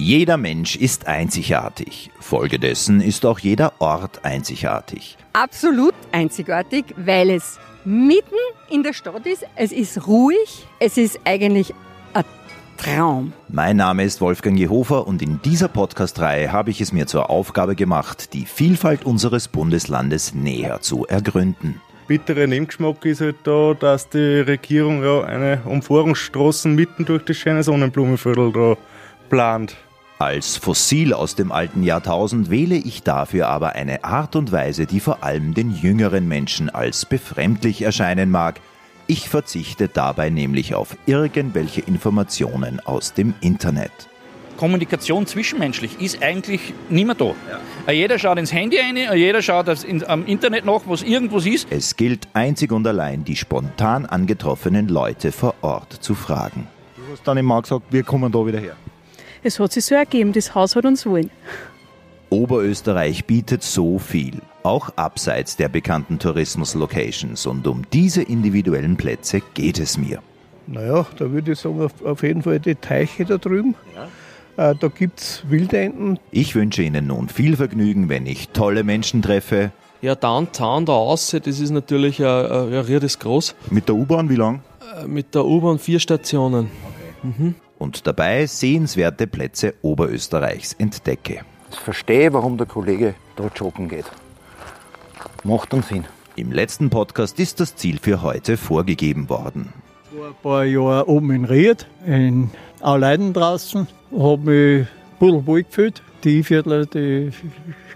Jeder Mensch ist einzigartig. Folgedessen ist auch jeder Ort einzigartig. Absolut einzigartig, weil es mitten in der Stadt ist. Es ist ruhig. Es ist eigentlich ein Traum. Mein Name ist Wolfgang Jehofer und in dieser Podcast-Reihe habe ich es mir zur Aufgabe gemacht, die Vielfalt unseres Bundeslandes näher zu ergründen. Bitterer Nebengeschmack ist halt da, dass die Regierung ja eine Umfahrungsstraße mitten durch das schöne Sonnenblumenviertel da plant. Als Fossil aus dem alten Jahrtausend wähle ich dafür aber eine Art und Weise, die vor allem den jüngeren Menschen als befremdlich erscheinen mag. Ich verzichte dabei nämlich auf irgendwelche Informationen aus dem Internet. Kommunikation zwischenmenschlich ist eigentlich mehr da. Ja. Jeder schaut ins Handy rein, jeder schaut am Internet nach, was irgendwas ist. Es gilt einzig und allein, die spontan angetroffenen Leute vor Ort zu fragen. Du hast dann immer gesagt, wir kommen da wieder her. Es hat sich so ergeben, das Haus hat uns wollen. Oberösterreich bietet so viel, auch abseits der bekannten Tourismus-Locations. Und um diese individuellen Plätze geht es mir. Naja, da würde ich sagen, auf, auf jeden Fall die Teiche da drüben. Ja. Äh, da gibt es Wildenten. Ich wünsche Ihnen nun viel Vergnügen, wenn ich tolle Menschen treffe. Ja, Downtown da außen, das ist natürlich ein, ein, ein groß. Mit der U-Bahn wie lang? Äh, mit der U-Bahn vier Stationen. Okay. Mhm und dabei sehenswerte Plätze Oberösterreichs entdecke. Ich verstehe, warum der Kollege dort joggen geht. Macht dann Sinn. Im letzten Podcast ist das Ziel für heute vorgegeben worden. Vor ein paar Jahren oben in Ried, in Auleiden draußen, habe mich ein bisschen wohl gefühlt. Die Viertler, die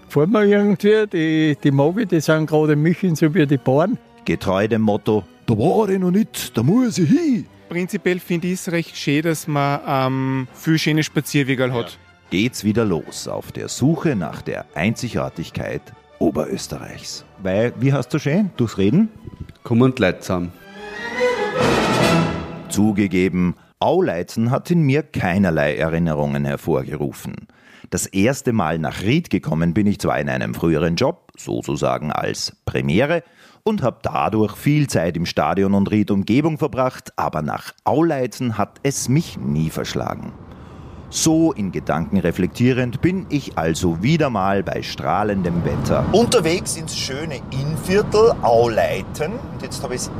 gefallen mir irgendwie, die, die mag ich, die sind gerade München so wie die Bauern. Getreu dem Motto, da war ich noch nicht, da muss ich hin. Prinzipiell finde ich es recht schön, dass man ähm, viele schöne Spazierwege hat. Geht's wieder los auf der Suche nach der Einzigartigkeit Oberösterreichs. Weil, wie hast du schön? Durchs Reden? Kommen und Leute zusammen. Zugegeben, Auleitzen hat in mir keinerlei Erinnerungen hervorgerufen. Das erste Mal nach Ried gekommen bin ich zwar in einem früheren Job, sozusagen als Premiere, und habe dadurch viel Zeit im Stadion und Ried Umgebung verbracht, aber nach Auleitzen hat es mich nie verschlagen. So in Gedanken reflektierend bin ich also wieder mal bei strahlendem Wetter. Unterwegs ins schöne Innviertel Auleiten. Und jetzt habe ich das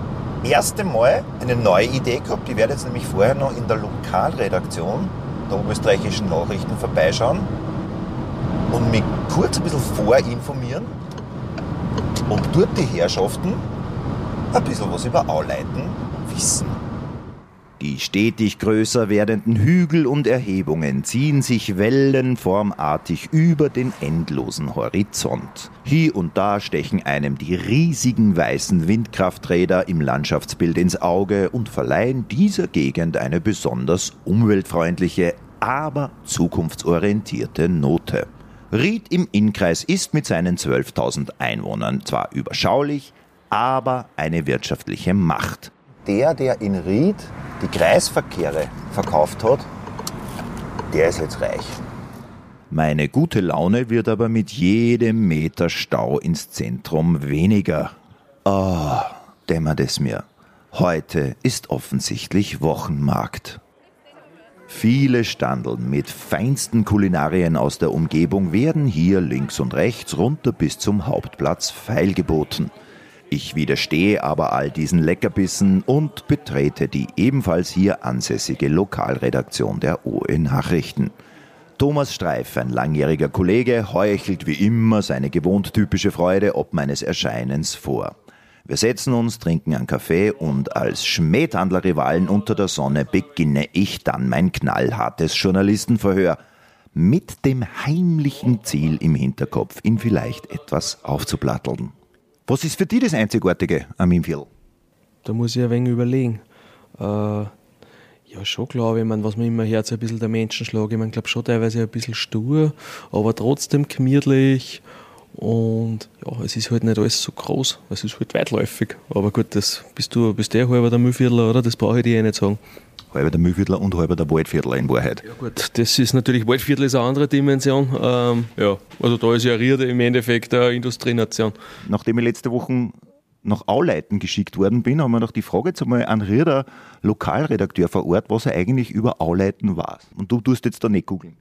erste Mal eine neue Idee gehabt. Ich werde jetzt nämlich vorher noch in der Lokalredaktion der österreichischen Nachrichten vorbeischauen und mich kurz ein bisschen vorinformieren ob dort die Herrschaften ein bisschen was über Auleiten wissen. Die stetig größer werdenden Hügel und Erhebungen ziehen sich wellenformartig über den endlosen Horizont. Hier und da stechen einem die riesigen weißen Windkrafträder im Landschaftsbild ins Auge und verleihen dieser Gegend eine besonders umweltfreundliche, aber zukunftsorientierte Note. Ried im Innkreis ist mit seinen 12.000 Einwohnern zwar überschaulich, aber eine wirtschaftliche Macht. Der, der in Ried die Kreisverkehre verkauft hat, der ist jetzt reich. Meine gute Laune wird aber mit jedem Meter Stau ins Zentrum weniger. Ah, oh, dämmert es mir. Heute ist offensichtlich Wochenmarkt. Viele Standeln mit feinsten Kulinarien aus der Umgebung werden hier links und rechts runter bis zum Hauptplatz feilgeboten. Ich widerstehe aber all diesen Leckerbissen und betrete die ebenfalls hier ansässige Lokalredaktion der OE Nachrichten. Thomas Streif, ein langjähriger Kollege, heuchelt wie immer seine gewohnt typische Freude ob meines Erscheinens vor. Wir setzen uns, trinken einen Kaffee und als Schmähhandler-Rivalen unter der Sonne beginne ich dann mein knallhartes Journalistenverhör mit dem heimlichen Ziel im Hinterkopf, ihn vielleicht etwas aufzuplatteln. Was ist für dich das Einzigartige am Imviertel? Da muss ich ein wenig überlegen. Äh, ja, schon glaube ich, mein, was man immer hört, so ein bisschen der Menschenschlag. Ich meine, glaube schon teilweise ein bisschen stur, aber trotzdem gemütlich und ja, es ist halt nicht alles so groß, es ist halt weitläufig. Aber gut, das bist du, bist der halber der Müllviertler, oder? Das brauche ich dir eh nicht sagen. Halber der Müllviertler und halber der Waldviertler in Wahrheit. Ja gut, das ist natürlich, Waldviertel ist eine andere Dimension. Ähm, ja, also da ist ja Riede im Endeffekt eine Industrienation. Nachdem ich letzte Woche nach Auleiten geschickt worden bin, haben wir noch die Frage jetzt einmal an Rieder, Lokalredakteur vor Ort, was er eigentlich über Auleiten weiß. Und du tust jetzt da nicht googeln.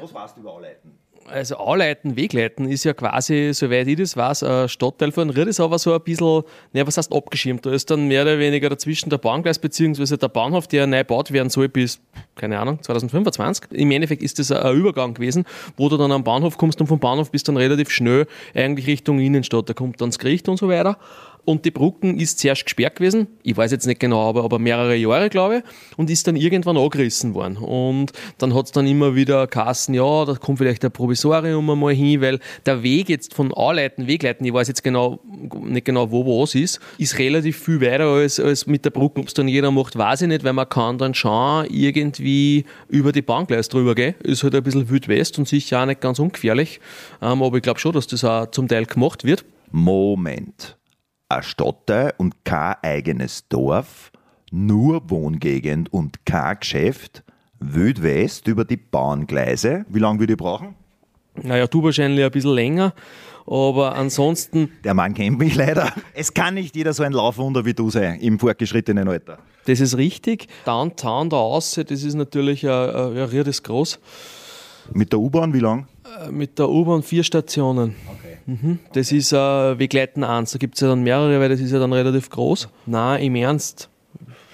Was weißt du über Auleiten? Also Auleiten, Wegleiten ist ja quasi, soweit ich das weiß, ein Stadtteil von Ried aber so ein bisschen, naja, was heißt abgeschirmt? Da ist dann mehr oder weniger dazwischen der Bahngleis bzw. der Bahnhof, der neu gebaut werden soll bis, keine Ahnung, 2025. Im Endeffekt ist das ein Übergang gewesen, wo du dann am Bahnhof kommst und vom Bahnhof bist dann relativ schnell eigentlich Richtung Innenstadt. Da kommt dann das Gericht und so weiter und die Brücken ist zuerst gesperrt gewesen, ich weiß jetzt nicht genau, aber, aber mehrere Jahre, glaube ich, und ist dann irgendwann angerissen worden. Und dann hat es dann immer wieder Kassen, ja, da kommt vielleicht ein Provisorium einmal hin, weil der Weg jetzt von Anleiten, Wegleiten, ich weiß jetzt genau, nicht genau, wo was ist, ist relativ viel weiter als, als mit der Brücke. Ob es dann jeder macht, weiß ich nicht, weil man kann dann schon irgendwie über die Bahngleis drüber gehen. Ist halt ein bisschen Wild West und sicher auch nicht ganz ungefährlich. Ähm, aber ich glaube schon, dass das auch zum Teil gemacht wird. Moment ein Stadtteil und kein eigenes Dorf, nur Wohngegend und kein Geschäft, Wild West über die Bahngleise. Wie lange würde ich brauchen? Naja, du wahrscheinlich ein bisschen länger, aber ansonsten. Der Mann kennt mich leider. Es kann nicht jeder so ein Laufwunder wie du sein im fortgeschrittenen Alter. Das ist richtig. Downtown da außen, das ist natürlich ein, ein, ein groß. Mit der U-Bahn wie lang? Äh, mit der U-Bahn vier Stationen. Okay. Mhm. Das ist äh, Wegleiten 1. Da gibt es ja dann mehrere, weil das ist ja dann relativ groß. Nein, im Ernst.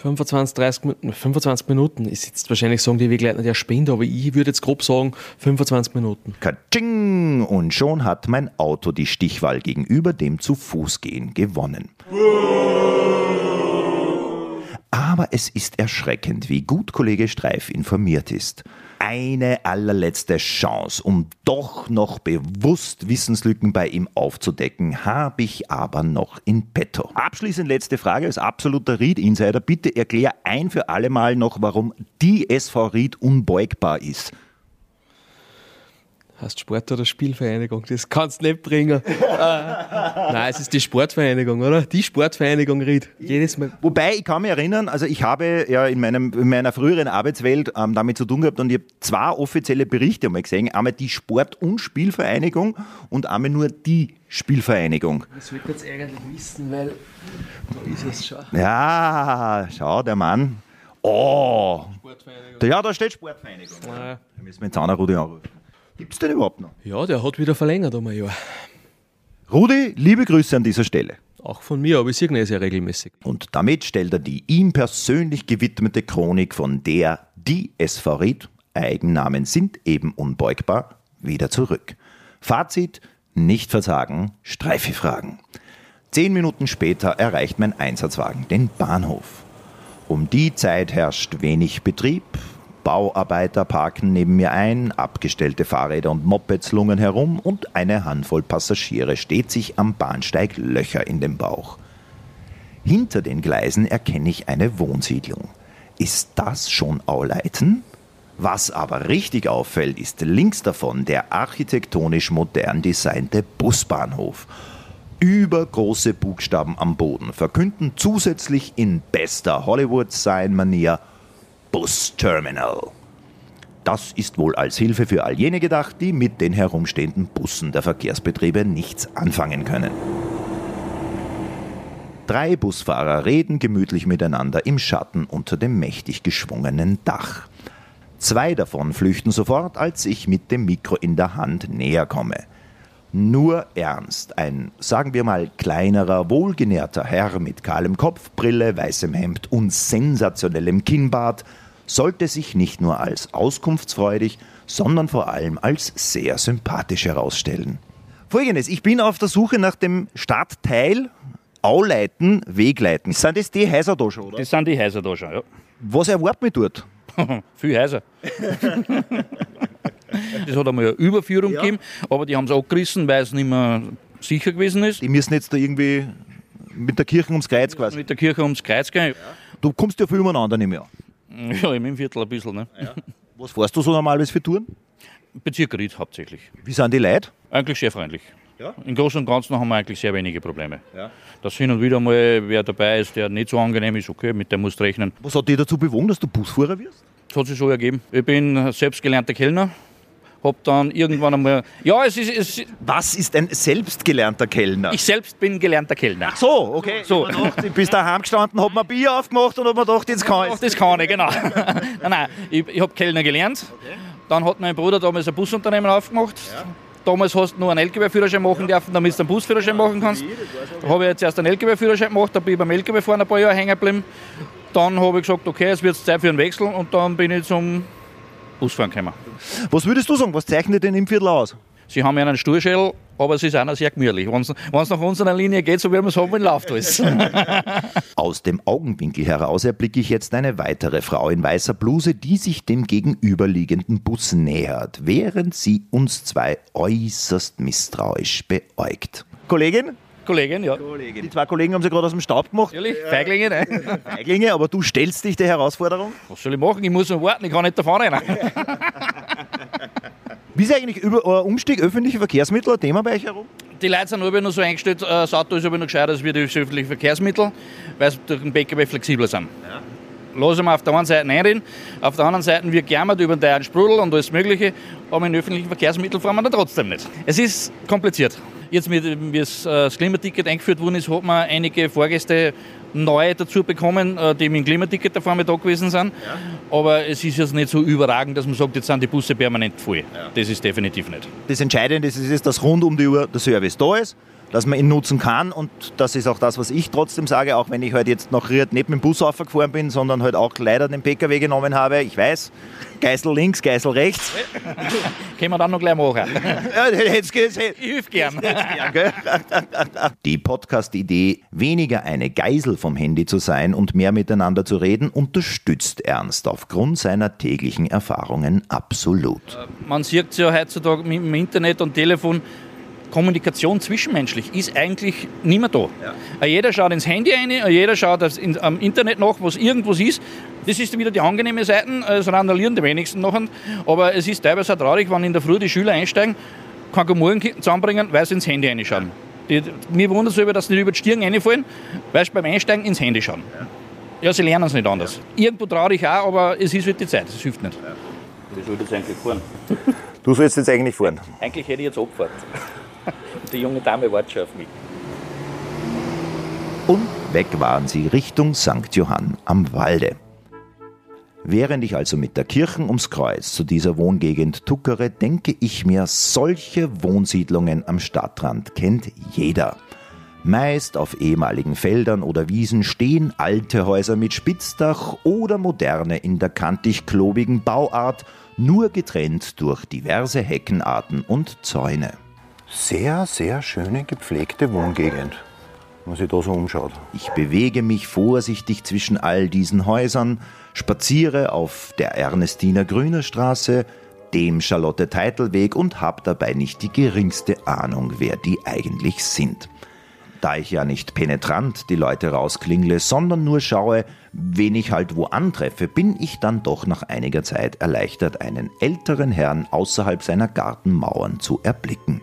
25, 30 Minuten, 25 Minuten. Ich jetzt wahrscheinlich sagen die Wegleitner, der spinnt, aber ich würde jetzt grob sagen 25 Minuten. Katsching! Und schon hat mein Auto die Stichwahl gegenüber dem zu Fuß gehen gewonnen. Aber es ist erschreckend, wie gut Kollege Streif informiert ist eine allerletzte Chance, um doch noch bewusst Wissenslücken bei ihm aufzudecken, habe ich aber noch in petto. Abschließend letzte Frage als absoluter Ried-Insider. Bitte erklär ein für alle Mal noch, warum die SV Ried unbeugbar ist. Heißt Sport- oder Spielvereinigung? Das kannst du nicht bringen. äh, nein, es ist die Sportvereinigung, oder? Die Sportvereinigung Ried. Jedes Mal. Wobei, ich kann mich erinnern, also ich habe ja in, meinem, in meiner früheren Arbeitswelt ähm, damit zu tun gehabt und ich habe zwei offizielle Berichte einmal gesehen. Einmal die Sport- und Spielvereinigung und einmal nur die Spielvereinigung. Das will ich jetzt eigentlich wissen, weil da ist es schon. Ja, schau, der Mann. Oh! Sportvereinigung. Ja, da steht Sportvereinigung. Ja. Da müssen wir jetzt auch Rudi anrufen. Gibt es den überhaupt noch? Ja, der hat wieder verlängert um ein Jahr. Rudi, liebe Grüße an dieser Stelle. Auch von mir, aber ich sehe ihn sehr regelmäßig. Und damit stellt er die ihm persönlich gewidmete Chronik von der Die SV Ried, Eigennamen sind eben unbeugbar, wieder zurück. Fazit, nicht versagen, Streife fragen. Zehn Minuten später erreicht mein Einsatzwagen den Bahnhof. Um die Zeit herrscht wenig Betrieb, Bauarbeiter parken neben mir ein, abgestellte Fahrräder und Mopeds lungen herum und eine Handvoll Passagiere steht sich am Bahnsteig Löcher in dem Bauch. Hinter den Gleisen erkenne ich eine Wohnsiedlung. Ist das schon Auleiten? Was aber richtig auffällt, ist links davon der architektonisch modern designte Busbahnhof. Übergroße Buchstaben am Boden verkünden zusätzlich in bester Hollywood-Sign-Manier Bus Terminal. Das ist wohl als Hilfe für all jene gedacht, die mit den herumstehenden Bussen der Verkehrsbetriebe nichts anfangen können. Drei Busfahrer reden gemütlich miteinander im Schatten unter dem mächtig geschwungenen Dach. Zwei davon flüchten sofort, als ich mit dem Mikro in der Hand näher komme. Nur Ernst, ein, sagen wir mal, kleinerer, wohlgenährter Herr mit kahlem Kopf, Brille, weißem Hemd und sensationellem Kinnbart, sollte sich nicht nur als auskunftsfreudig, sondern vor allem als sehr sympathisch herausstellen. Folgendes, ich bin auf der Suche nach dem Stadtteil Auleiten, Wegleiten. Sind das die schon, oder? Das sind die schon, ja. Was erwartet mich dort? Viel Häuser. Das hat einmal eine Überführung ja. gegeben, aber die haben es abgerissen, weil es nicht mehr sicher gewesen ist. Die müssen jetzt da irgendwie mit der Kirche ums Kreuz quasi. Mit der Kirche ums Kreuz gehen. Du kommst ja viel umeinander nicht mehr. Ja, im Viertel ein bisschen. Ne? Ja. Was fährst du so normalerweise für Touren? Bezirk Ried hauptsächlich. Wie sind die Leute? Eigentlich sehr freundlich. Ja? Im Großen und Ganzen haben wir eigentlich sehr wenige Probleme. Ja. Dass hin und wieder mal wer dabei ist, der nicht so angenehm ist, okay, mit dem musst du rechnen. Was hat dich dazu bewogen, dass du Busfahrer wirst? Das hat sich so ergeben. Ich bin selbst gelernter Kellner Hab dann irgendwann einmal. Ja, es ist. Es, Was ist ein selbstgelernter Kellner? ich selbst bin gelernter Kellner. Ach so, okay. So. Ich bist daheim gestanden, hab mir Bier aufgemacht und hab mir gedacht, jetzt kann ich. das kann ich, genau. nein, nein, ich, ich habe Kellner gelernt. Dann hat mein Bruder damals ein Busunternehmen aufgemacht. Damals hast du nur einen LKW-Führerschein machen dürfen, damit du einen Busführerschein machen kannst. Da habe ich jetzt erst einen LKW-Führerschein gemacht, da bin ich beim LKW-Fahren ein paar Jahre hängen geblieben. Dann habe ich gesagt, okay, es wird Zeit für einen Wechsel und dann bin ich zum Busfahren gekommen. Was würdest du sagen, was zeichnet denn im Viertel aus? Sie haben ja einen Sturschädel, aber es ist auch noch sehr gemütlich. Wenn es nach unserer Linie geht, so wie wir es haben, läuft alles. Aus dem Augenwinkel heraus erblicke ich jetzt eine weitere Frau in weißer Bluse, die sich dem gegenüberliegenden Bus nähert, während sie uns zwei äußerst misstrauisch beäugt. Kollegin? Kollegin, ja. Die zwei Kollegen haben sie gerade aus dem Staub gemacht. Natürlich, Feiglinge, ne? Feiglinge, aber du stellst dich der Herausforderung. Was soll ich machen? Ich muss noch warten, ich kann nicht davon rennen. Wie ist eigentlich über äh, Umstieg öffentliche Verkehrsmittel ein Thema bei euch herum? Die Leute sind aber noch so eingestellt, äh, das Auto ist aber noch gescheiter als wir die öffentlichen Verkehrsmittel, weil sie durch den PKW flexibler sind. Lassen wir auf der einen Seite rein, auf der anderen Seite wird gejammert über den teuren Sprudel und alles Mögliche, aber in öffentlichen Verkehrsmitteln fahren wir dann trotzdem nicht. Es ist kompliziert. Jetzt, mit, wie das, äh, das Klimaticket eingeführt worden ist, hat man einige Fahrgäste neu dazu bekommen, äh, die mit dem Klimaticket davor mit da gewesen sind. Aber es ist jetzt nicht so überragend, dass man sagt, jetzt sind die Busse permanent voll. Das ist definitiv nicht. Das Entscheidende ist, ist, dass rund um die Uhr der Service da ist, dass man ihn nutzen kann und das ist auch das, was ich trotzdem sage, auch wenn ich halt jetzt nach Ried nicht mit dem Bus aufgefahren bin, sondern halt auch leider den PKW genommen habe. Ich weiß, Geißel links, Geißel rechts. Können wir dann noch gleich machen. Ja, jetzt geht's. Ich helfe gern. Die Podcast-Idee, weniger eine Geisel vom Handy zu sein und mehr miteinander zu reden, unterstützt Ernst aufgrund seiner täglichen Erfahrungen absolut. Man sieht es ja heutzutage mit dem Internet und Telefon, Kommunikation zwischenmenschlich ist eigentlich nicht mehr da. Äh, Jeder schaut ins Handy rein, äh, jeder schaut am Internet nach, was irgendwas ist. Das ist wieder die angenehme Seite, äh, es randalieren die wenigsten nachher. Aber es ist teilweise auch traurig, wenn in der Früh die Schüler einsteigen, kann kein Morgen zusammenbringen, weil sie ins Handy reinschauen. Die, mir wundert es über, dass sie nicht über die Stirn reinfallen, weil sie beim Einsteigen ins Handy schauen. Ja, sie lernen es nicht anders. Irgendwo traurig auch, aber es ist halt die Zeit, es hilft nicht. Wie soll das eigentlich fahren? Du sollst jetzt eigentlich fahren. Eigentlich hätte ich jetzt abgefahrt. Die junge Dame wartet schon auf mich. Und weg waren sie Richtung St. Johann am Walde. Während ich also mit der Kirchen ums Kreuz zu dieser Wohngegend tuckere, denke ich mir, solche Wohnsiedlungen am Stadtrand kennt jeder. Meist auf ehemaligen Feldern oder Wiesen stehen alte Häuser mit Spitzdach oder moderne in der kantig-klobigen Bauart, nur getrennt durch diverse Heckenarten und Zäune. Sehr, sehr schöne gepflegte Wohngegend, wenn man sich da so umschaut. Ich bewege mich vorsichtig zwischen all diesen Häusern, spaziere auf der Ernestiner Grüner Straße, dem Charlotte Teitelweg und habe dabei nicht die geringste Ahnung, wer die eigentlich sind. Da ich ja nicht penetrant die Leute rausklingle, sondern nur schaue, wen ich halt wo antreffe, bin ich dann doch nach einiger Zeit erleichtert, einen älteren Herrn außerhalb seiner Gartenmauern zu erblicken.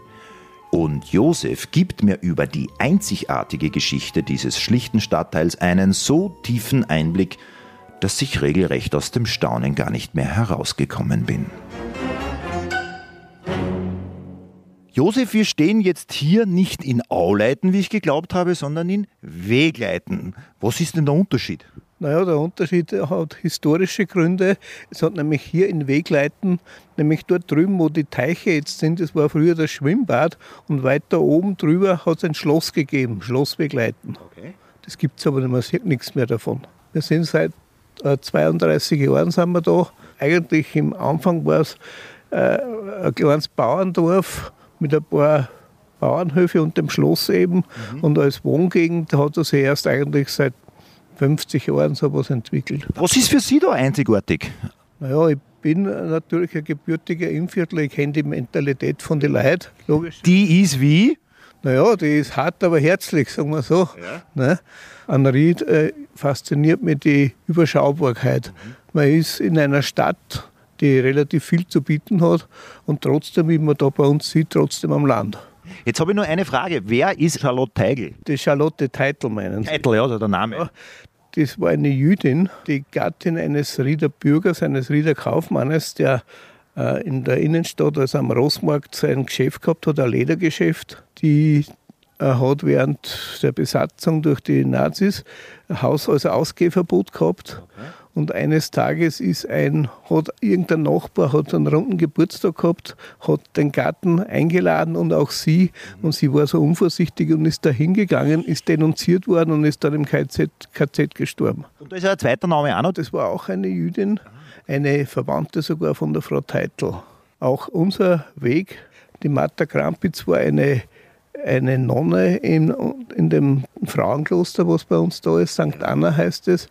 Und Josef gibt mir über die einzigartige Geschichte dieses schlichten Stadtteils einen so tiefen Einblick, dass ich regelrecht aus dem Staunen gar nicht mehr herausgekommen bin. Josef, wir stehen jetzt hier nicht in Auleiten, wie ich geglaubt habe, sondern in Wegleiten. Was ist denn der Unterschied? Naja, der Unterschied hat historische Gründe. Es hat nämlich hier in Wegleiten, nämlich dort drüben, wo die Teiche jetzt sind, das war früher das Schwimmbad und weiter oben drüber hat es ein Schloss gegeben, Schloss Wegleiten. Okay. Das gibt es aber nicht mehr, sieht nichts mehr davon. Wir sind seit äh, 32 Jahren sind wir da. Eigentlich im Anfang war es äh, ein kleines Bauerndorf mit ein paar Bauernhöfe und dem Schloss eben. Und als Wohngegend hat er sich erst eigentlich seit 50 Jahren sowas entwickelt. Was ist für Sie da einzigartig? Naja, ich bin natürlich ein gebürtiger Innviertler, ich kenne die Mentalität von den Leuten, logisch. Die ist wie? Naja, die ist hart, aber herzlich, sagen wir so. Ne? An Ried äh, fasziniert mich die Überschaubarkeit. Man ist in einer Stadt, die relativ viel zu bieten hat und trotzdem, wie man da bei uns sieht, trotzdem am Land. Jetzt habe ich nur eine Frage. Wer ist Charlotte Teigl? Die Charlotte Teitel meinen Sie? Teitel, ja, also der Name. Das war eine Jüdin, die Gattin eines Rieder Bürgers, eines Rieder Kaufmannes, der äh, in der Innenstadt, also am Rossmarkt, sein Geschäft gehabt hat, ein Ledergeschäft. Die er hat während der Besatzung durch die Nazis Haus als Ausgehverbot gehabt. Okay. Und eines Tages ist ein, hat irgendein Nachbar hat einen runden Geburtstag gehabt, hat den Garten eingeladen und auch sie. Und sie war so unvorsichtig und ist da hingegangen, ist denunziert worden und ist dann im KZ, KZ gestorben. Und da ist ein zweiter Name auch noch? Das war auch eine Jüdin, eine Verwandte sogar von der Frau Teitel. Auch unser Weg, die Martha Krampitz war eine eine Nonne in, in dem Frauenkloster, was bei uns da ist, St. Anna heißt es,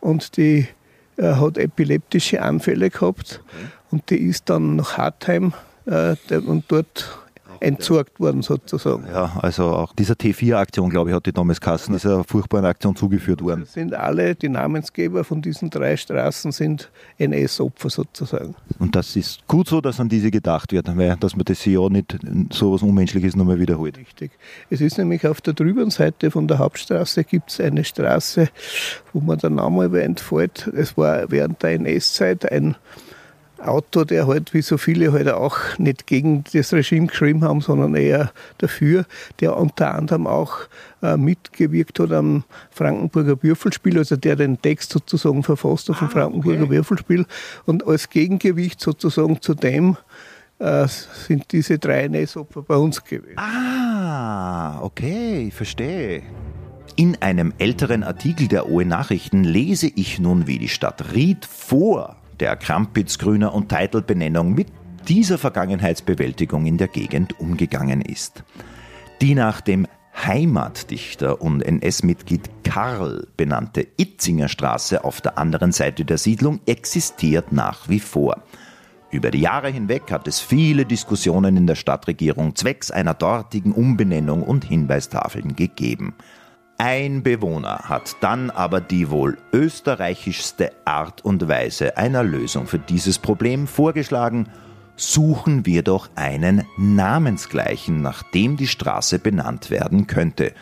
und die äh, hat epileptische Anfälle gehabt okay. und die ist dann nach Hartheim äh, und dort entsorgt worden sozusagen. Ja, also auch dieser T4-Aktion, glaube ich, hat die damals Kassen, ist eine furchtbare Aktion zugeführt worden. Das sind alle, die Namensgeber von diesen drei Straßen sind NS-Opfer sozusagen. Und das ist gut so, dass an diese gedacht wird, weil dass man das ja nicht so etwas Unmenschliches nochmal wiederholt. Richtig. Es ist nämlich auf der drüben Seite von der Hauptstraße gibt es eine Straße, wo man der Name entfällt. Es war während der NS-Zeit ein Autor, der halt wie so viele halt auch nicht gegen das Regime geschrieben haben, sondern eher dafür, der unter anderem auch äh, mitgewirkt hat am Frankenburger Würfelspiel, also der den Text sozusagen verfasst vom ah, Frankenburger okay. Würfelspiel. Und als Gegengewicht sozusagen zu dem äh, sind diese drei NS-Opfer bei uns gewesen. Ah, okay, ich verstehe. In einem älteren Artikel der OE Nachrichten lese ich nun, wie die Stadt Ried vor der Krampitz-Grüner und Titelbenennung mit dieser Vergangenheitsbewältigung in der Gegend umgegangen ist. Die nach dem Heimatdichter und NS-Mitglied Karl benannte Itzinger Straße auf der anderen Seite der Siedlung existiert nach wie vor. Über die Jahre hinweg hat es viele Diskussionen in der Stadtregierung zwecks einer dortigen Umbenennung und Hinweistafeln gegeben. Ein Bewohner hat dann aber die wohl österreichischste Art und Weise einer Lösung für dieses Problem vorgeschlagen. Suchen wir doch einen namensgleichen, nach dem die Straße benannt werden könnte.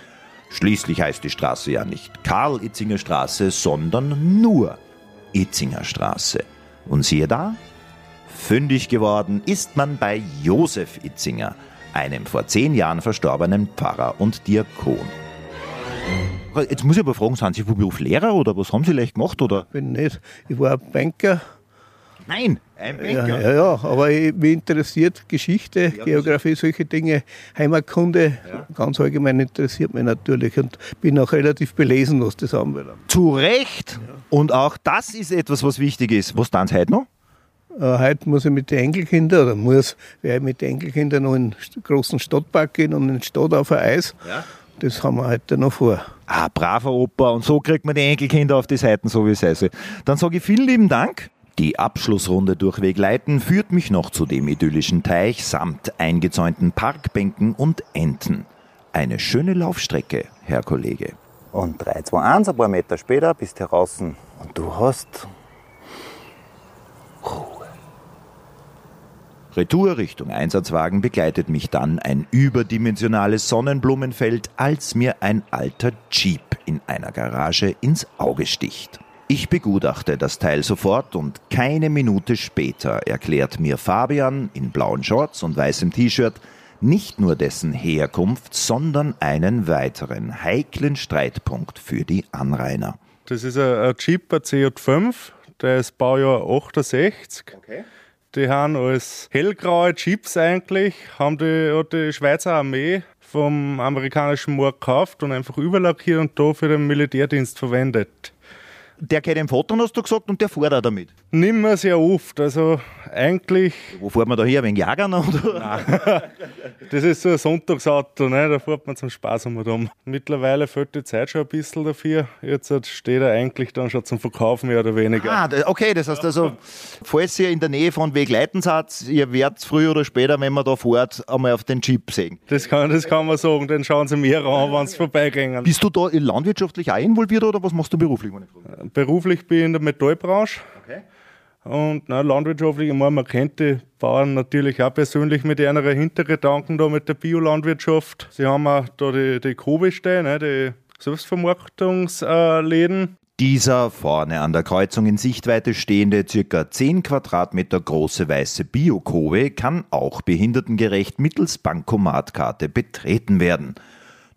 Schließlich heißt die Straße ja nicht Karl-Itzinger Straße, sondern nur Itzinger Straße. Und siehe da, fündig geworden ist man bei Josef Itzinger, einem vor zehn Jahren verstorbenen Pfarrer und Diakon. Jetzt muss ich aber fragen, sind Sie von Beruf Lehrer oder was haben Sie leicht gemacht? Oder? Ich bin nicht. Ich war Banker. Nein, ein Banker. Ja, ja, ja aber ich, mich interessiert Geschichte, ja, Geografie, solche Dinge. Heimatkunde, ja. ganz allgemein interessiert mich natürlich und bin auch relativ belesen, was das anbelangt. Zu Recht. Und auch das ist etwas, was wichtig ist. Was tun Sie heute noch? Äh, heute muss ich mit den Enkelkindern, oder muss, werde ich mit den Enkelkindern noch in den großen Stadtpark gehen und in die Stadt auf ein Eis. Ja. Das haben wir heute noch vor. Ah, braver Opa. Und so kriegt man die Enkelkinder auf die Seiten, so wie es heißt. Dann sage ich vielen lieben Dank. Die Abschlussrunde durch Wegleiten führt mich noch zu dem idyllischen Teich samt eingezäunten Parkbänken und Enten. Eine schöne Laufstrecke, Herr Kollege. Und 3, 2, 1, ein paar Meter später bist du draußen und du hast Retour Richtung Einsatzwagen begleitet mich dann ein überdimensionales Sonnenblumenfeld, als mir ein alter Jeep in einer Garage ins Auge sticht. Ich begutachte das Teil sofort und keine Minute später erklärt mir Fabian in blauen Shorts und weißem T-Shirt nicht nur dessen Herkunft, sondern einen weiteren heiklen Streitpunkt für die Anrainer. Das ist ein Jeep, ein CJ5, der ist Baujahr 68. Okay. Die haben als hellgraue Chips eigentlich, haben die, hat die Schweizer Armee vom amerikanischen Markt gekauft und einfach überlackiert und da für den Militärdienst verwendet der geht im Foto, hast du gesagt, und der fährt auch damit? Nicht mehr sehr oft. Also eigentlich. Wo fährt man da hier? Wegen Jagern? Oder? Nein. das ist so ein Sonntagsauto, ne? da fährt man zum Spaß um rum. Mittlerweile fällt die Zeit schon ein bisschen dafür. Jetzt steht er eigentlich dann schon zum Verkauf mehr oder weniger. Ah, okay, das heißt also, falls ihr in der Nähe von Wegleiten seid, ihr werdet früher oder später, wenn man da fährt, einmal auf den Jeep sehen. Das kann, das kann man sagen, den schauen sie mehr an, wenn sie vorbeigehen. Bist du da landwirtschaftlich auch involviert oder was machst du beruflich? beruflich bin ich in der Metallbranche. Okay. Und na, landwirtschaftlich, ich meine, man kennt die Bauern natürlich auch persönlich mit einer Hintergedanken da mit der Biolandwirtschaft. Sie haben auch da die, die Kobe stehen, ne, die Selbstvermarktungsläden. Dieser vorne an der Kreuzung in Sichtweite stehende, circa 10 Quadratmeter große weiße Biokowe kann auch behindertengerecht mittels Bankomatkarte betreten werden.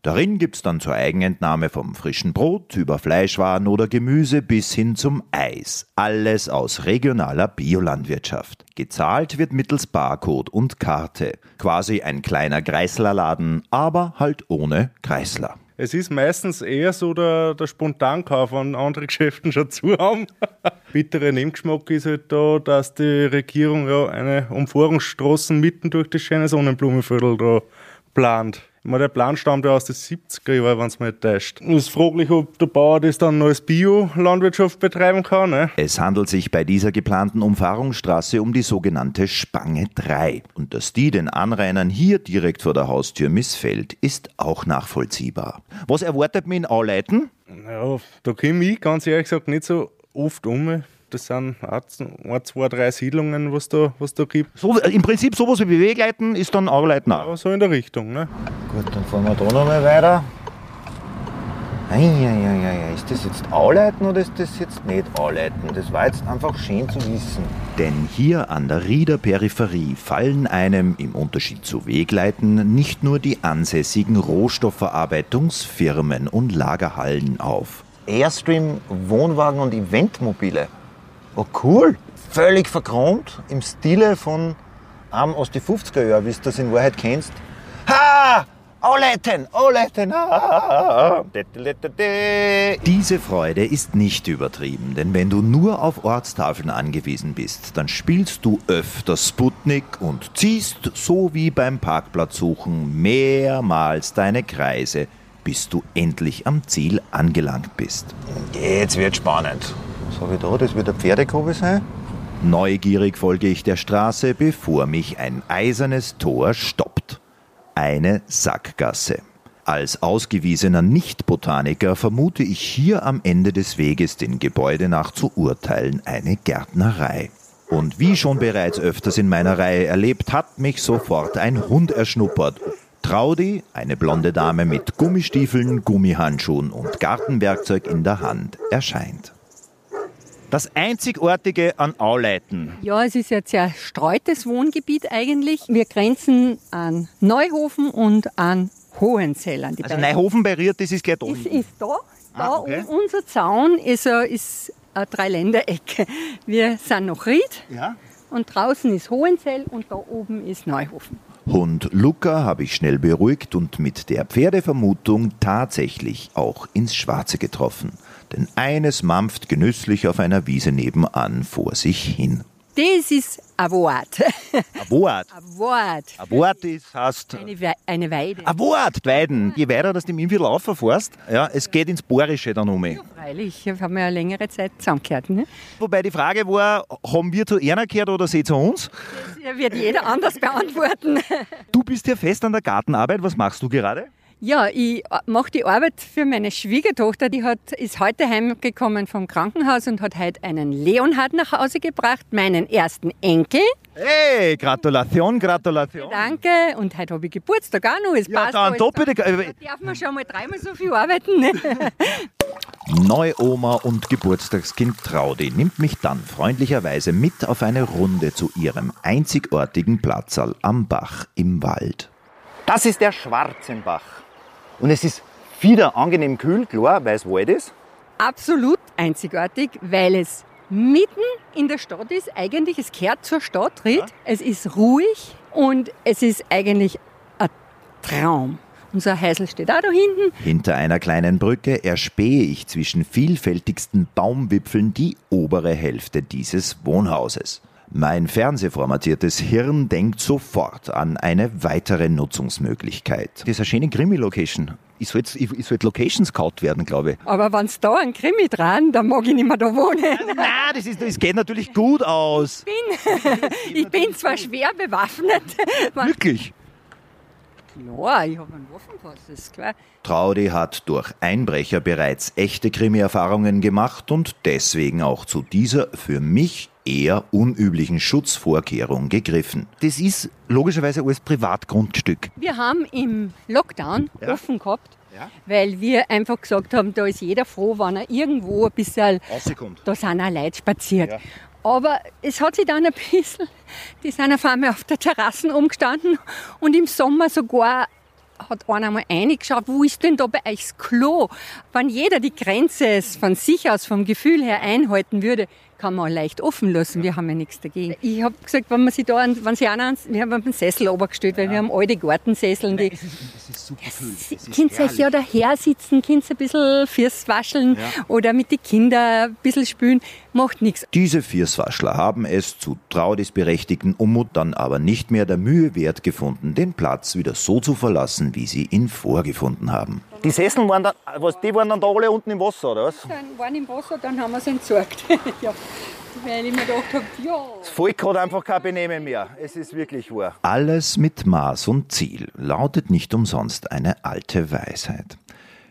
Darin gibt's dann zur Eigenentnahme vom frischen Brot über Fleischwaren oder Gemüse bis hin zum Eis. Alles aus regionaler Biolandwirtschaft. Gezahlt wird mittels Barcode und Karte. Quasi ein kleiner Kreislerladen, aber halt ohne Kreisler. Es ist meistens eher so der, der Spontankauf, wenn andere Geschäfte schon zu haben. Bitterer Nebengeschmack ist halt da, dass die Regierung ja eine Umfahrungsstraße mitten durch das schöne Sonnenblumenviertel da plant. Meine, der Plan stammt ja aus den 70er Jahren, wenn es mich nicht täuscht. Es ist fraglich, ob der Bauer das dann noch als Bio-Landwirtschaft betreiben kann. Ne? Es handelt sich bei dieser geplanten Umfahrungsstraße um die sogenannte Spange 3. Und dass die den Anrainern hier direkt vor der Haustür missfällt, ist auch nachvollziehbar. Was erwartet man in Auleiten? Ja, da komme ich ganz ehrlich gesagt nicht so oft um. Das sind ein, zwei, drei Siedlungen, was da, was da gibt. So, Im Prinzip sowas wie Bewegleiten ist dann Auleiten auch. Ja, so in der Richtung. Ne? Gut, dann fahren wir da nochmal weiter. Eieieiei, ist das jetzt Auleiten oder ist das jetzt nicht Auleiten? Das war jetzt einfach schön zu wissen. Denn hier an der Rieder Peripherie fallen einem im Unterschied zu Wegleiten nicht nur die ansässigen Rohstoffverarbeitungsfirmen und Lagerhallen auf. Airstream Wohnwagen und Eventmobile. Oh cool! Völlig verchromt im Stile von einem aus den 50er Jahren, wie du das in Wahrheit kennst. Ha! Auleiten! Ah! Diese Freude ist nicht übertrieben, denn wenn du nur auf Ortstafeln angewiesen bist, dann spielst du öfter Sputnik und ziehst, so wie beim Parkplatzsuchen, mehrmals deine Kreise, bis du endlich am Ziel angelangt bist. Jetzt wird spannend. Habe ich da? Das wird eine Pferdekurve sein? Neugierig folge ich der Straße, bevor mich ein eisernes Tor stoppt. Eine Sackgasse. Als ausgewiesener Nicht-Botaniker vermute ich hier am Ende des Weges den Gebäude nach zu urteilen eine Gärtnerei. Und wie schon bereits öfters in meiner Reihe erlebt, hat mich sofort ein Hund erschnuppert. Traudi, eine blonde Dame mit Gummistiefeln, Gummihandschuhen und Gartenwerkzeug in der Hand, erscheint. Das Einzigartige an Auleiten. Ja, es ist ein zerstreutes Wohngebiet eigentlich. Wir grenzen an Neuhofen und an Hohenzell. An die Also beiden. Neuhofen bei Ried, das ist gleich da. ist, hinten. ist da. Da Ah, okay. unser Zaun ist, ist eine Dreiländerecke. Wir sind noch Ried Ja. und draußen ist Hohenzell und da oben ist Neuhofen. Hund Luca habe ich schnell beruhigt und mit der Pferdevermutung tatsächlich auch ins Schwarze getroffen. Denn eines mampft genüsslich auf einer Wiese nebenan vor sich hin. Das ist ein Wort. Ein Wort. Ein Wort. Ein Wort ist, heißt, Eine, We eine Weide. ein Wort, Weiden. Je weiter das dem Innviertel auffährst, ja, es geht ins Bohrische dann um. Freilich, wir haben ja eine längere Zeit zusammengehört. Ne? Wobei die Frage war, haben wir zu einer gehört oder sie zu uns? Das wird jeder anders beantworten. Du bist ja fest an der Gartenarbeit. Was machst du gerade? Ja, ich mache die Arbeit für meine Schwiegertochter. Die hat, ist heute heimgekommen vom Krankenhaus und hat heute einen Leonhard nach Hause gebracht, meinen ersten Enkel. Hey, Gratulation, Gratulation. Danke. Und heute habe ich Geburtstag auch noch. Es Ja, passt dann doppelte. Da darf man schon mal dreimal so viel arbeiten. Ne? Neuoma und Geburtstagskind Traudi nimmt mich dann freundlicherweise mit auf eine Runde zu ihrem einzigartigen Platzal am Bach im Wald. Das ist der Schwarzenbach. Und es ist wieder angenehm kühl, klar, weil es Wald ist. Absolut einzigartig, weil es mitten in der Stadt ist. Eigentlich, es gehört zur Stadt, Ried. Es ist ruhig und es ist eigentlich ein Traum. Unser Häusl steht auch da hinten. Hinter einer kleinen Brücke erspähe ich zwischen vielfältigsten Baumwipfeln die obere Hälfte dieses Wohnhauses. Mein fernsehformatiertes Hirn denkt sofort an eine weitere Nutzungsmöglichkeit. Das ist eine schöne Krimi-Location. Ich sollte ich, ich sollt Location Scout werden, glaube ich. Aber wenn's da ein Krimi dran, dann mag ich nicht mehr da wohnen. Nein, das, ist, das geht natürlich gut aus. Ich bin zwar schwer bewaffnet. Wirklich. Ja, ich habe einen Waffenpass, das ist klar. Traudi hat durch Einbrecher bereits echte Krimi-Erfahrungen gemacht und deswegen auch zu dieser für mich eher unüblichen Schutzvorkehrung gegriffen. Das ist logischerweise alles Privatgrundstück. Wir haben im Lockdown Ja. offen gehabt weil wir einfach gesagt haben, da ist jeder froh, wenn er irgendwo ein bisschen, Rauskommt. da sind auch Leute spaziert. Aber es hat sich dann ein bisschen, die sind auf einmal auf der Terrasse umgestanden und im Sommer sogar hat einer mal reingeschaut, wo ist denn da bei euch das Klo? Wenn jeder die Grenze von sich aus, vom Gefühl her einhalten würde, kann man leicht offen lassen. Wir haben ja nichts dagegen. Ich habe gesagt, wenn man sich da, wenn sie einer, wir haben einen Sessel obergestellt, weil wir haben alte Gartensesseln, die, Das ist super Sie- Könnt ihr euch ja daher sitzen, könnt ihr ein bisschen Fürs wascheln oder mit den Kindern ein bisschen spülen, macht nichts. Diese Vierswaschler haben es zu Traudis berechtigten Unmut dann aber nicht mehr der Mühe wert gefunden, den Platz wieder so zu verlassen, wie sie ihn vorgefunden haben. Die Sesseln waren dann, was, die waren dann da alle unten im Wasser, oder was? Dann waren im Wasser, dann haben wir es entsorgt. ja. Weil ich mir gedacht habe, ja. Das Volk hat einfach kein Benehmen mehr. Es ist wirklich wahr. Alles mit Maß und Ziel lautet nicht umsonst eine alte Weisheit.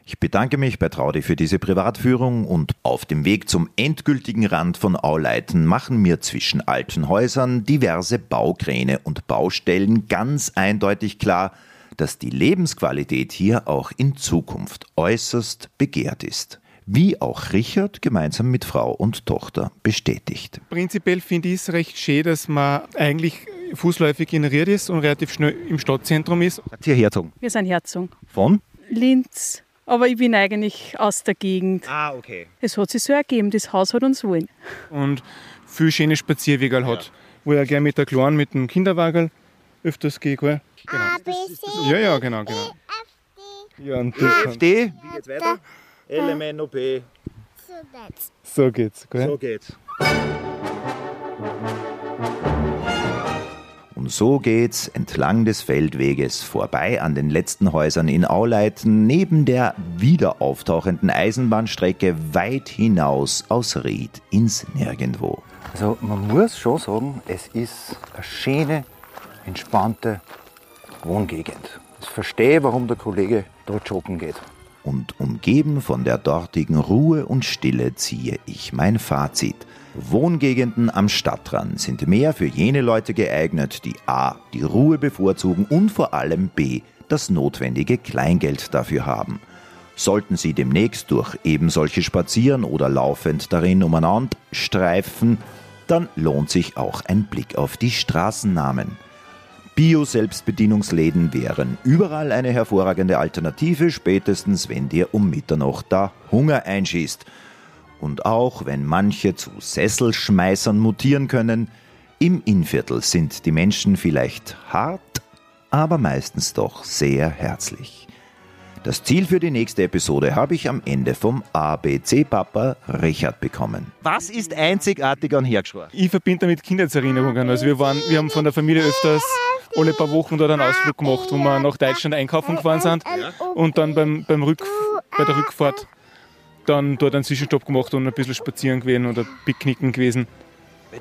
Ich bedanke mich bei Traudi für diese Privatführung und auf dem Weg zum endgültigen Rand von Auleiten machen mir zwischen alten Häusern diverse Baukräne und Baustellen ganz eindeutig klar, dass die Lebensqualität hier auch in Zukunft äußerst begehrt ist. Wie auch Richard gemeinsam mit Frau und Tochter bestätigt. Prinzipiell finde ich es recht schön, dass man eigentlich fußläufig generiert ist und relativ schnell im Stadtzentrum ist. Habt ihr herzogen? Wir sind Herzog. Von? Linz. Aber ich bin eigentlich aus der Gegend. Ah, okay. Es hat sich so ergeben, das Haus hat uns wollen. und viel schöne Spazierwege hat, wo ich gerne mit der Kleinen, mit dem Kinderwagen öfters gehe. Gell? Genau. Ja, ja, genau, genau. Ja, und das kann, D, wie geht's weiter? L, M, N, O, P. so geht's. Gell? So geht's. Und so geht's entlang des Feldweges vorbei an den letzten Häusern in Auleiten, neben der wieder auftauchenden Eisenbahnstrecke weit hinaus aus Ried ins Nirgendwo. Also man muss schon sagen, es ist eine schöne, entspannte Wohngegend. Ich verstehe, warum der Kollege dort joggen geht. Und umgeben von der dortigen Ruhe und Stille ziehe ich mein Fazit. Wohngegenden am Stadtrand sind mehr für jene Leute geeignet, die a. die Ruhe bevorzugen und vor allem b. das notwendige Kleingeld dafür haben. Sollten Sie demnächst durch eben solche spazieren oder laufend darin umeinander streifen, dann lohnt sich auch ein Blick auf die Straßennamen. Bio-Selbstbedienungsläden wären überall eine hervorragende Alternative, spätestens wenn dir um Mitternacht der Hunger einschießt. Und auch wenn manche zu Sesselschmeißern mutieren können, im Innviertel sind die Menschen vielleicht hart, aber meistens doch sehr herzlich. Das Ziel für die nächste Episode habe ich am Ende vom ABC-Papa Richard bekommen. Was ist einzigartig an Hergschwar? Ich verbinde damit Kindheitserinnerungen. Also wir, waren, wir haben von der Familie öfters alle paar Wochen dort einen Ausflug gemacht, wo wir nach Deutschland einkaufen gefahren sind und dann beim, beim Rück, bei der Rückfahrt dann dort einen Zwischenstopp gemacht und ein bisschen spazieren gewesen oder picknicken gewesen.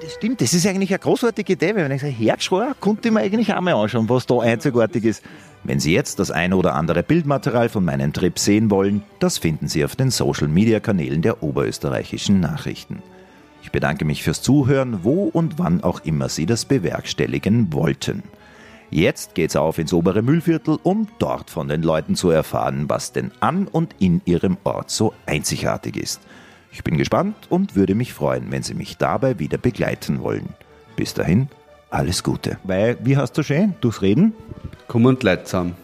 Das stimmt, das ist eigentlich eine großartige Idee, wenn ich sage, Hergschwar, konnte ich mir eigentlich auch mal anschauen, was da einzigartig ist. Wenn Sie jetzt das ein oder andere Bildmaterial von meinen Trips sehen wollen, das finden Sie auf den Social-Media-Kanälen der oberösterreichischen Nachrichten. Ich bedanke mich fürs Zuhören, wo und wann auch immer Sie das bewerkstelligen wollten. Jetzt geht's auf ins obere Müllviertel, um dort von den Leuten zu erfahren, was denn an und in ihrem Ort so einzigartig ist. Ich bin gespannt und würde mich freuen, wenn Sie mich dabei wieder begleiten wollen. Bis dahin, alles Gute. Weil, wie hast du schön? Durchs Reden? Komm und Leute zusammen.